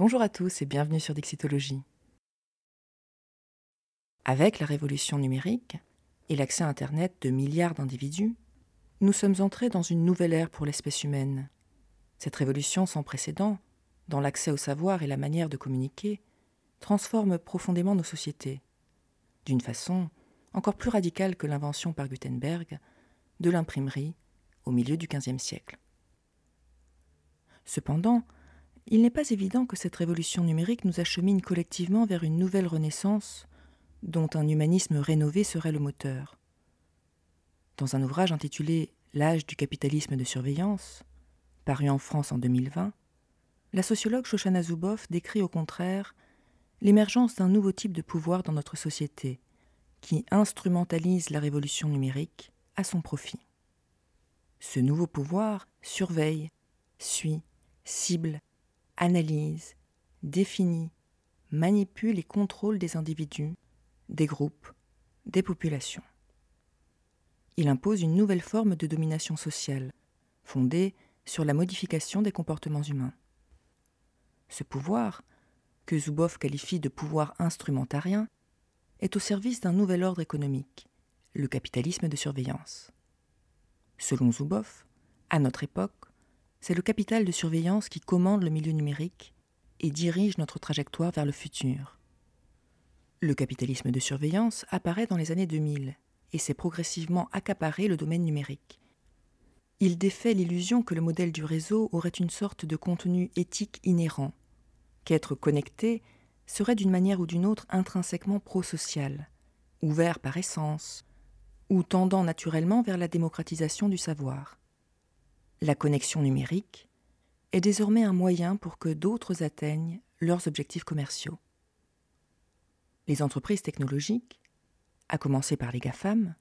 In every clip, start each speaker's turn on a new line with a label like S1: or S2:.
S1: Bonjour à tous et bienvenue sur Dixitologie. Avec la révolution numérique et l'accès à Internet de milliards d'individus, nous sommes entrés dans une nouvelle ère pour l'espèce humaine. Cette révolution sans précédent, dans l'accès au savoir et la manière de communiquer, transforme profondément nos sociétés, d'une façon encore plus radicale que l'invention par Gutenberg de l'imprimerie au milieu du XVe siècle. Cependant, il n'est pas évident que cette révolution numérique nous achemine collectivement vers une nouvelle renaissance dont un humanisme rénové serait le moteur. Dans un ouvrage intitulé L'âge du capitalisme de surveillance, paru en France en 2020, la sociologue Shoshana Zuboff décrit au contraire l'émergence d'un nouveau type de pouvoir dans notre société, qui instrumentalise la révolution numérique à son profit. Ce nouveau pouvoir surveille, suit, cible, analyse, définit, manipule et contrôle des individus, des groupes, des populations. Il impose une nouvelle forme de domination sociale, fondée sur la modification des comportements humains. Ce pouvoir, que Zuboff qualifie de pouvoir instrumentarien, est au service d'un nouvel ordre économique, le capitalisme de surveillance. Selon Zuboff, à notre époque, c'est le capital de surveillance qui commande le milieu numérique et dirige notre trajectoire vers le futur. Le capitalisme de surveillance apparaît dans les années 2000 et s'est progressivement accaparé le domaine numérique. Il défait l'illusion que le modèle du réseau aurait une sorte de contenu éthique inhérent, qu'être connecté serait d'une manière ou d'une autre intrinsèquement prosocial, ouvert par essence, ou tendant naturellement vers la démocratisation du savoir. La connexion numérique est désormais un moyen pour que d'autres atteignent leurs objectifs commerciaux. Les entreprises technologiques, à commencer par les GAFAM,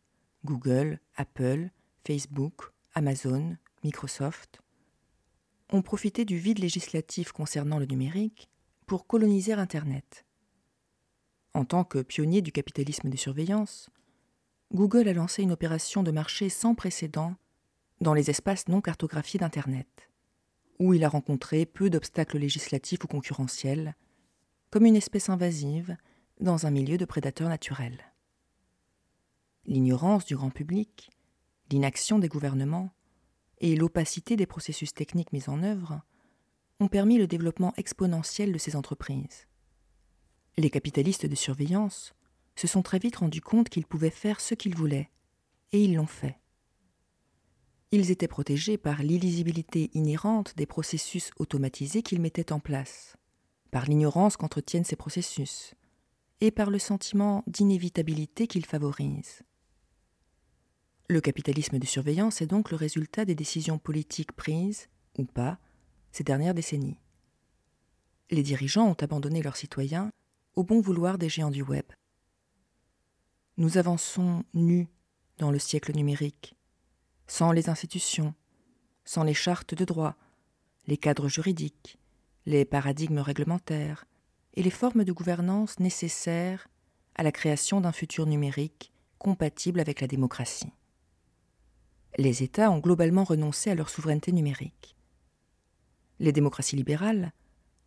S1: Google, Apple, Facebook, Amazon, Microsoft, ont profité du vide législatif concernant le numérique pour coloniser Internet. En tant que pionnier du capitalisme de surveillance, Google a lancé une opération de marché sans précédent dans les espaces non cartographiés d'Internet, où il a rencontré peu d'obstacles législatifs ou concurrentiels, comme une espèce invasive dans un milieu de prédateurs naturels. L'ignorance du grand public, l'inaction des gouvernements et l'opacité des processus techniques mis en œuvre ont permis le développement exponentiel de ces entreprises. Les capitalistes de surveillance se sont très vite rendus compte qu'ils pouvaient faire ce qu'ils voulaient, et ils l'ont fait. Ils étaient protégés par l'illisibilité inhérente des processus automatisés qu'ils mettaient en place, par l'ignorance qu'entretiennent ces processus, et par le sentiment d'inévitabilité qu'ils favorisent. Le capitalisme de surveillance est donc le résultat des décisions politiques prises, ou pas, ces dernières décennies. Les dirigeants ont abandonné leurs citoyens au bon vouloir des géants du web. Nous avançons nus dans le siècle numérique, sans les institutions, sans les chartes de droit, les cadres juridiques, les paradigmes réglementaires et les formes de gouvernance nécessaires à la création d'un futur numérique compatible avec la démocratie. Les États ont globalement renoncé à leur souveraineté numérique. Les démocraties libérales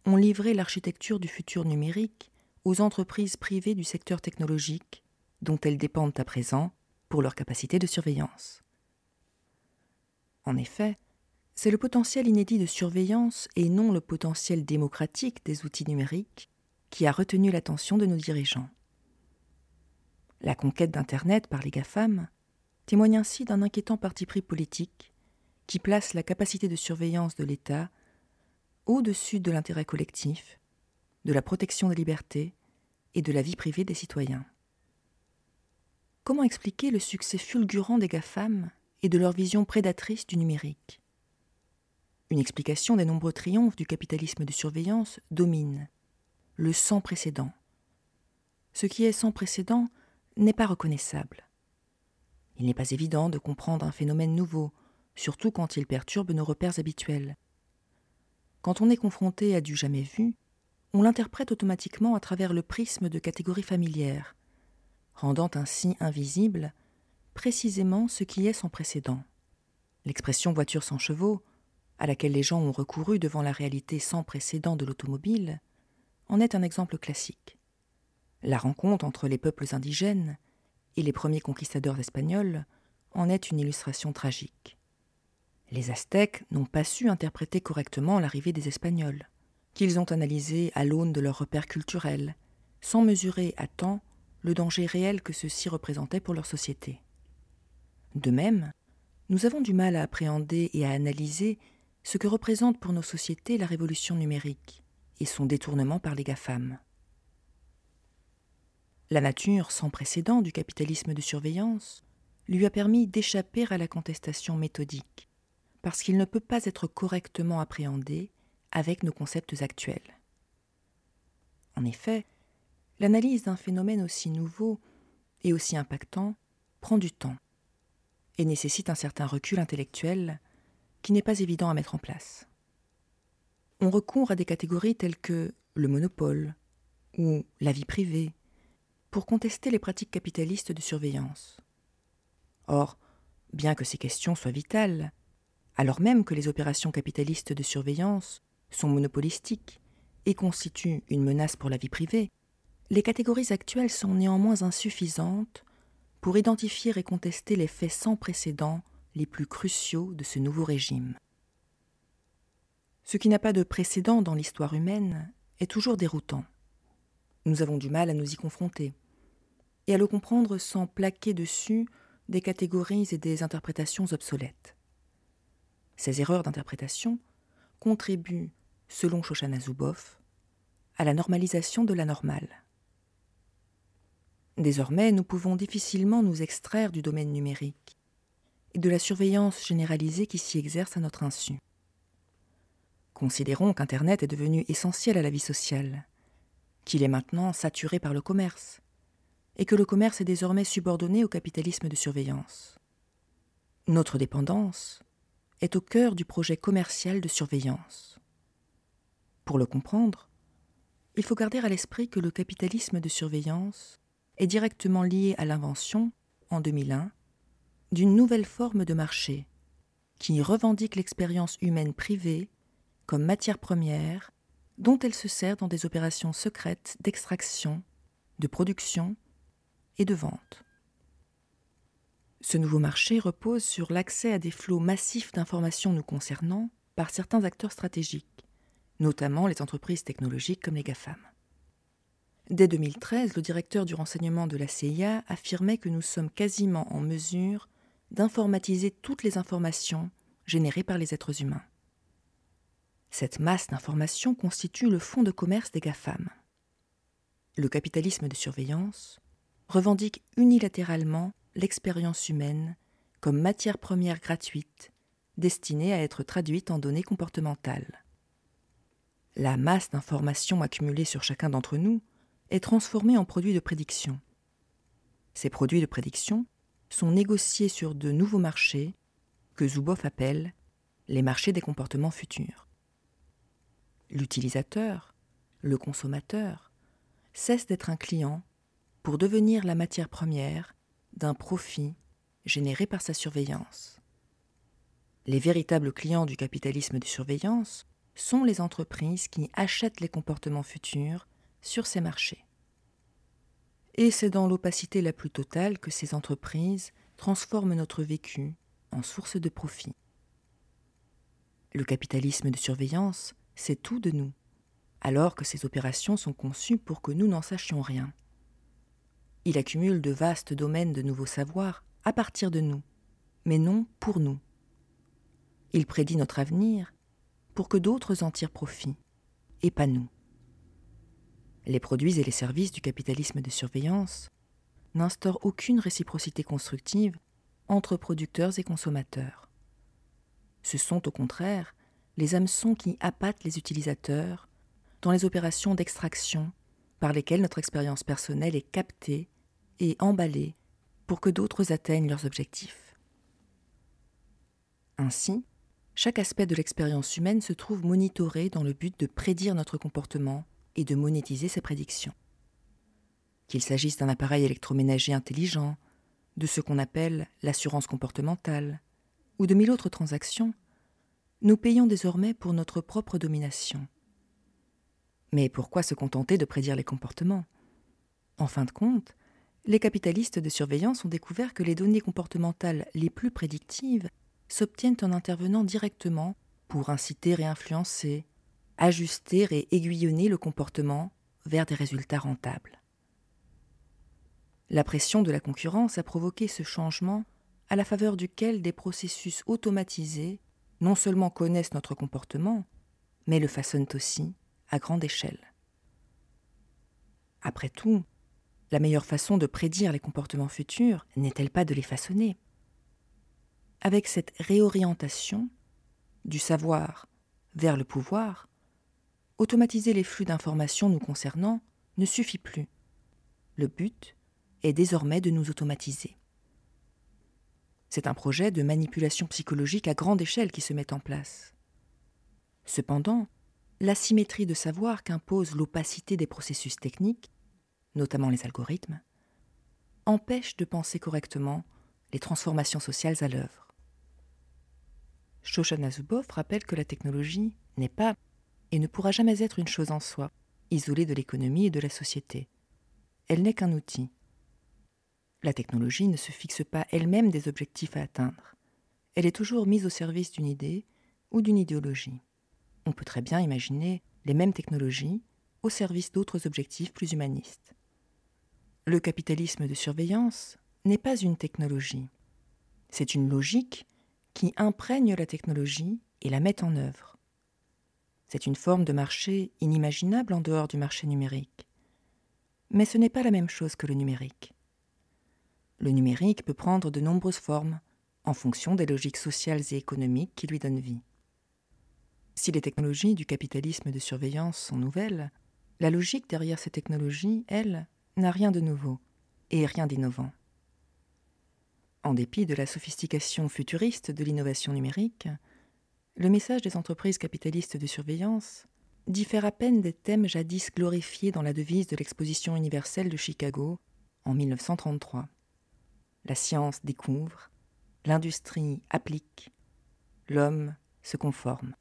S1: ont livré l'architecture du futur numérique aux entreprises privées du secteur technologique dont elles dépendent à présent pour leur capacité de surveillance. En effet, c'est le potentiel inédit de surveillance et non le potentiel démocratique des outils numériques qui a retenu l'attention de nos dirigeants. La conquête d'Internet par les GAFAM témoigne ainsi d'un inquiétant parti pris politique qui place la capacité de surveillance de l'État au-dessus de l'intérêt collectif, de la protection des libertés et de la vie privée des citoyens. Comment expliquer le succès fulgurant des GAFAM et de leur vision prédatrice du numérique Une explication des nombreux triomphes du capitalisme de surveillance domine le sans précédent. Ce qui est sans précédent n'est pas reconnaissable. Il n'est pas évident de comprendre un phénomène nouveau, surtout quand il perturbe nos repères habituels. Quand on est confronté à du jamais vu, on l'interprète automatiquement à travers le prisme de catégories familières, rendant ainsi invisible précisément ce qui est son précédent. L'expression voiture sans chevaux à laquelle les gens ont recouru devant la réalité sans précédent de l'automobile, en est un exemple classique. La rencontre entre les peuples indigènes et les premiers conquistadors espagnols en est une illustration tragique. Les Aztèques n'ont pas su interpréter correctement l'arrivée des Espagnols, qu'ils ont analysé à l'aune de leurs repères culturels, sans mesurer à temps le danger réel que ceux-ci représentaient pour leur société. De même, nous avons du mal à appréhender et à analyser ce que représente pour nos sociétés la révolution numérique et son détournement par les GAFAM. La nature sans précédent du capitalisme de surveillance lui a permis d'échapper à la contestation méthodique, parce qu'il ne peut pas être correctement appréhendé avec nos concepts actuels. En effet, l'analyse d'un phénomène aussi nouveau et aussi impactant prend du temps et nécessite un certain recul intellectuel qui n'est pas évident à mettre en place. On recourt à des catégories telles que le monopole ou la vie privée pour contester les pratiques capitalistes de surveillance. Or, bien que ces questions soient vitales, alors même que les opérations capitalistes de surveillance sont monopolistiques et constituent une menace pour la vie privée, les catégories actuelles sont néanmoins insuffisantes pour identifier et contester les faits sans précédent les plus cruciaux de ce nouveau régime. Ce qui n'a pas de précédent dans l'histoire humaine est toujours déroutant. Nous avons du mal à nous y confronter et à le comprendre sans plaquer dessus des catégories et des interprétations obsolètes. Ces erreurs d'interprétation contribuent, selon Shoshana Zuboff, à la normalisation de la normale. Désormais, nous pouvons difficilement nous extraire du domaine numérique et de la surveillance généralisée qui s'y exerce à notre insu. Considérons qu'Internet est devenu essentiel à la vie sociale, qu'il est maintenant saturé par le commerce, et que le commerce est désormais subordonné au capitalisme de surveillance. Notre dépendance est au cœur du projet commercial de surveillance. Pour le comprendre, il faut garder à l'esprit que le capitalisme de surveillance est directement lié à l'invention, en 2001, d'une nouvelle forme de marché qui revendique l'expérience humaine privée comme matière première dont elle se sert dans des opérations secrètes d'extraction, de production et de vente. Ce nouveau marché repose sur l'accès à des flots massifs d'informations nous concernant par certains acteurs stratégiques, notamment les entreprises technologiques comme les GAFAM. Dès 2013, le directeur du renseignement de la CIA affirmait que nous sommes quasiment en mesure d'informatiser toutes les informations générées par les êtres humains. Cette masse d'informations constitue le fonds de commerce des GAFAM. Le capitalisme de surveillance revendique unilatéralement l'expérience humaine comme matière première gratuite destinée à être traduite en données comportementales. La masse d'informations accumulées sur chacun d'entre nous est transformée en produits de prédiction. Ces produits de prédiction sont négociés sur de nouveaux marchés que Zuboff appelle les marchés des comportements futurs. L'utilisateur, le consommateur, cesse d'être un client pour devenir la matière première d'un profit généré par sa surveillance. Les véritables clients du capitalisme de surveillance sont les entreprises qui achètent les comportements futurs sur ces marchés. Et c'est dans l'opacité la plus totale que ces entreprises transforment notre vécu en source de profit. Le capitalisme de surveillance, c'est tout de nous, alors que ces opérations sont conçues pour que nous n'en sachions rien. Il accumule de vastes domaines de nouveaux savoirs à partir de nous, mais non pour nous. Il prédit notre avenir pour que d'autres en tirent profit, et pas nous. Les produits et les services du capitalisme de surveillance n'instaurent aucune réciprocité constructive entre producteurs et consommateurs. Ce sont au contraire les hameçons qui appâtent les utilisateurs dans les opérations d'extraction par lesquelles notre expérience personnelle est captée et emballée pour que d'autres atteignent leurs objectifs. Ainsi, chaque aspect de l'expérience humaine se trouve monitoré dans le but de prédire notre comportement et de monétiser ses prédictions. Qu'il s'agisse d'un appareil électroménager intelligent, de ce qu'on appelle l'assurance comportementale, ou de mille autres transactions, nous payons désormais pour notre propre domination. Mais pourquoi se contenter de prédire les comportements? En fin de compte, les capitalistes de surveillance ont découvert que les données comportementales les plus prédictives s'obtiennent en intervenant directement pour inciter et influencer, ajuster et aiguillonner le comportement vers des résultats rentables. La pression de la concurrence a provoqué ce changement à la faveur duquel des processus automatisés non seulement connaissent notre comportement, mais le façonnent aussi à grande échelle. Après tout, la meilleure façon de prédire les comportements futurs n'est-elle pas de les façonner? Avec cette réorientation du savoir vers le pouvoir, automatiser les flux d'informations nous concernant ne suffit plus. Le but est désormais de nous automatiser. C'est un projet de manipulation psychologique à grande échelle qui se met en place. Cependant, l'asymétrie de savoir qu'impose l'opacité des processus techniques, notamment les algorithmes, empêche de penser correctement les transformations sociales à l'œuvre. Shoshana Zuboff rappelle que la technologie n'est pas et ne pourra jamais être une chose en soi, isolée de l'économie et de la société. Elle n'est qu'un outil. La technologie ne se fixe pas elle-même des objectifs à atteindre. Elle est toujours mise au service d'une idée ou d'une idéologie. On peut très bien imaginer les mêmes technologies au service d'autres objectifs plus humanistes. Le capitalisme de surveillance n'est pas une technologie. C'est une logique qui imprègne la technologie et la met en œuvre. C'est une forme de marché inimaginable en dehors du marché numérique. Mais ce n'est pas la même chose que le numérique. Le numérique peut prendre de nombreuses formes en fonction des logiques sociales et économiques qui lui donnent vie. Si les technologies du capitalisme de surveillance sont nouvelles, la logique derrière ces technologies, elle, n'a rien de nouveau et rien d'innovant. En dépit de la sophistication futuriste de l'innovation numérique, le message des entreprises capitalistes de surveillance diffère à peine des thèmes jadis glorifiés dans la devise de l'exposition universelle de Chicago en 1933. La science découvre, l'industrie applique, l'homme se conforme.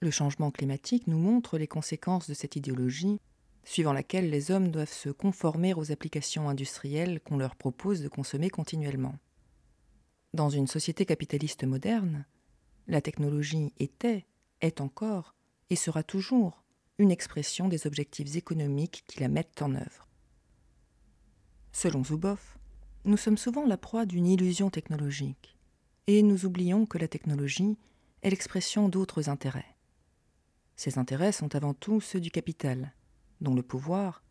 S1: Le changement climatique nous montre les conséquences de cette idéologie suivant laquelle les hommes doivent se conformer aux applications industrielles qu'on leur propose de consommer continuellement. Dans une société capitaliste moderne, la technologie était, est encore et sera toujours une expression des objectifs économiques qui la mettent en œuvre. Selon Zuboff, nous sommes souvent la proie d'une illusion technologique, et nous oublions que la technologie est l'expression d'autres intérêts. Ces intérêts sont avant tout ceux du capital, dont le pouvoir,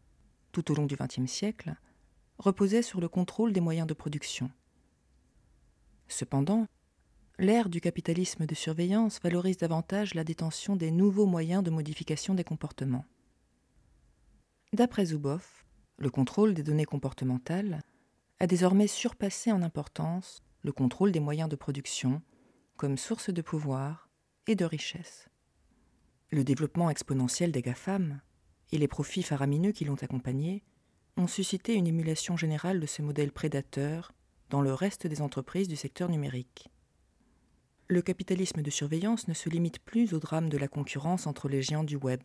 S1: tout au long du XXe siècle, reposait sur le contrôle des moyens de production. Cependant, l'ère du capitalisme de surveillance valorise davantage la détention des nouveaux moyens de modification des comportements. D'après Zuboff, le contrôle des données comportementales a désormais surpassé en importance le contrôle des moyens de production comme source de pouvoir et de richesse. Le développement exponentiel des GAFAM et les profits faramineux qui l'ont accompagné ont suscité une émulation générale de ce modèle prédateur dans le reste des entreprises du secteur numérique. Le capitalisme de surveillance ne se limite plus au drame de la concurrence entre les géants du web,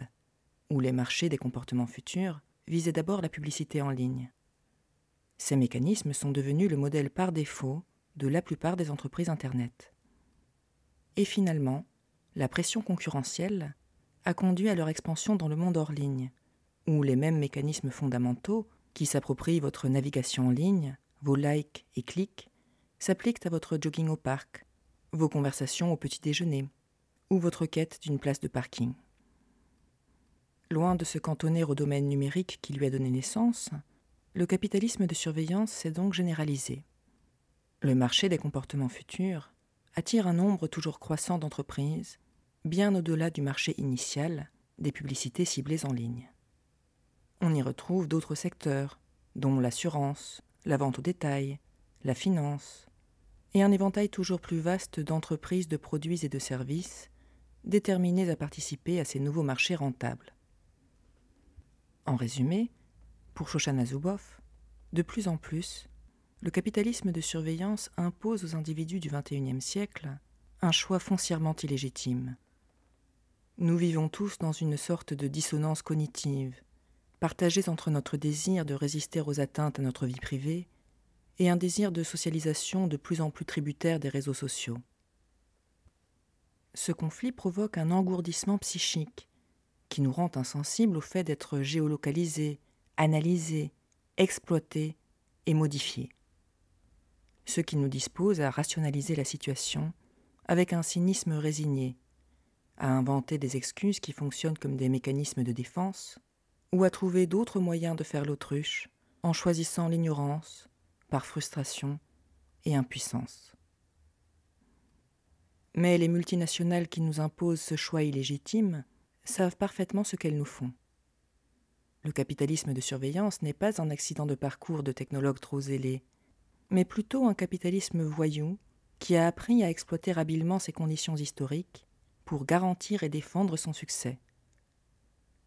S1: où les marchés des comportements futurs visaient d'abord la publicité en ligne. Ces mécanismes sont devenus le modèle par défaut de la plupart des entreprises Internet. Et finalement, la pression concurrentielle a conduit à leur expansion dans le monde hors ligne, où les mêmes mécanismes fondamentaux qui s'approprient votre navigation en ligne, vos likes et clics, s'appliquent à votre jogging au parc, vos conversations au petit déjeuner, ou votre quête d'une place de parking. Loin de se cantonner au domaine numérique qui lui a donné naissance, le capitalisme de surveillance s'est donc généralisé. Le marché des comportements futurs attire un nombre toujours croissant d'entreprises bien au-delà du marché initial des publicités ciblées en ligne. On y retrouve d'autres secteurs, dont l'assurance, la vente au détail, la finance, et un éventail toujours plus vaste d'entreprises de produits et de services déterminées à participer à ces nouveaux marchés rentables. En résumé, pour Shoshana Zuboff, de plus en plus, le capitalisme de surveillance impose aux individus du XXIe siècle un choix foncièrement illégitime. Nous vivons tous dans une sorte de dissonance cognitive, partagée entre notre désir de résister aux atteintes à notre vie privée et un désir de socialisation de plus en plus tributaire des réseaux sociaux. Ce conflit provoque un engourdissement psychique qui nous rend insensibles au fait d'être géolocalisés, analysés, exploités et modifiés. Ce qui nous dispose à rationaliser la situation avec un cynisme résigné, à inventer des excuses qui fonctionnent comme des mécanismes de défense, ou à trouver d'autres moyens de faire l'autruche en choisissant l'ignorance, par frustration et impuissance. Mais les multinationales qui nous imposent ce choix illégitime savent parfaitement ce qu'elles nous font. Le capitalisme de surveillance n'est pas un accident de parcours de technologues trop zélés, mais plutôt un capitalisme voyou qui a appris à exploiter habilement ses conditions historiques pour garantir et défendre son succès.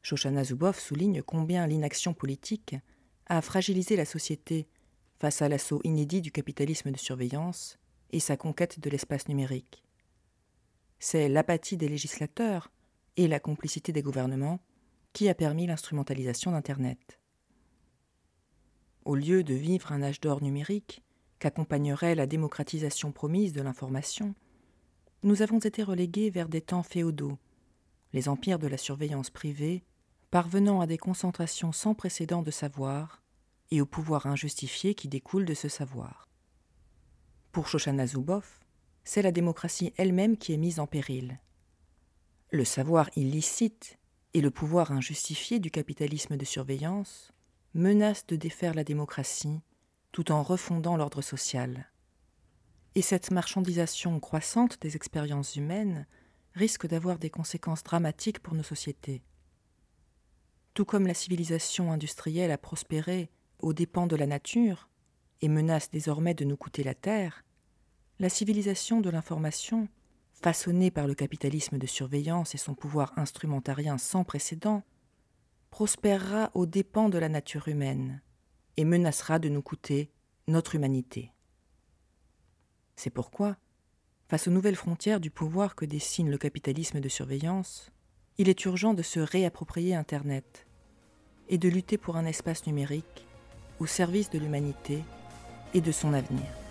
S1: Shoshana Zuboff souligne combien l'inaction politique a fragilisé la société face à l'assaut inédit du capitalisme de surveillance et sa conquête de l'espace numérique. C'est l'apathie des législateurs et la complicité des gouvernements qui a permis l'instrumentalisation d'Internet. Au lieu de vivre un âge d'or numérique qu'accompagnerait la démocratisation promise de l'information, nous avons été relégués vers des temps féodaux, les empires de la surveillance privée parvenant à des concentrations sans précédent de savoir et au pouvoir injustifié qui découle de ce savoir. Pour Shoshana c'est la démocratie elle-même qui est mise en péril. Le savoir illicite et le pouvoir injustifié du capitalisme de surveillance menacent de défaire la démocratie tout en refondant l'ordre social. Et cette marchandisation croissante des expériences humaines risque d'avoir des conséquences dramatiques pour nos sociétés. Tout comme la civilisation industrielle a prospéré aux dépens de la nature et menace désormais de nous coûter la terre, la civilisation de l'information, façonnée par le capitalisme de surveillance et son pouvoir instrumentarien sans précédent, prospérera aux dépens de la nature humaine et menacera de nous coûter notre humanité. C'est pourquoi, face aux nouvelles frontières du pouvoir que dessine le capitalisme de surveillance, il est urgent de se réapproprier Internet et de lutter pour un espace numérique au service de l'humanité et de son avenir.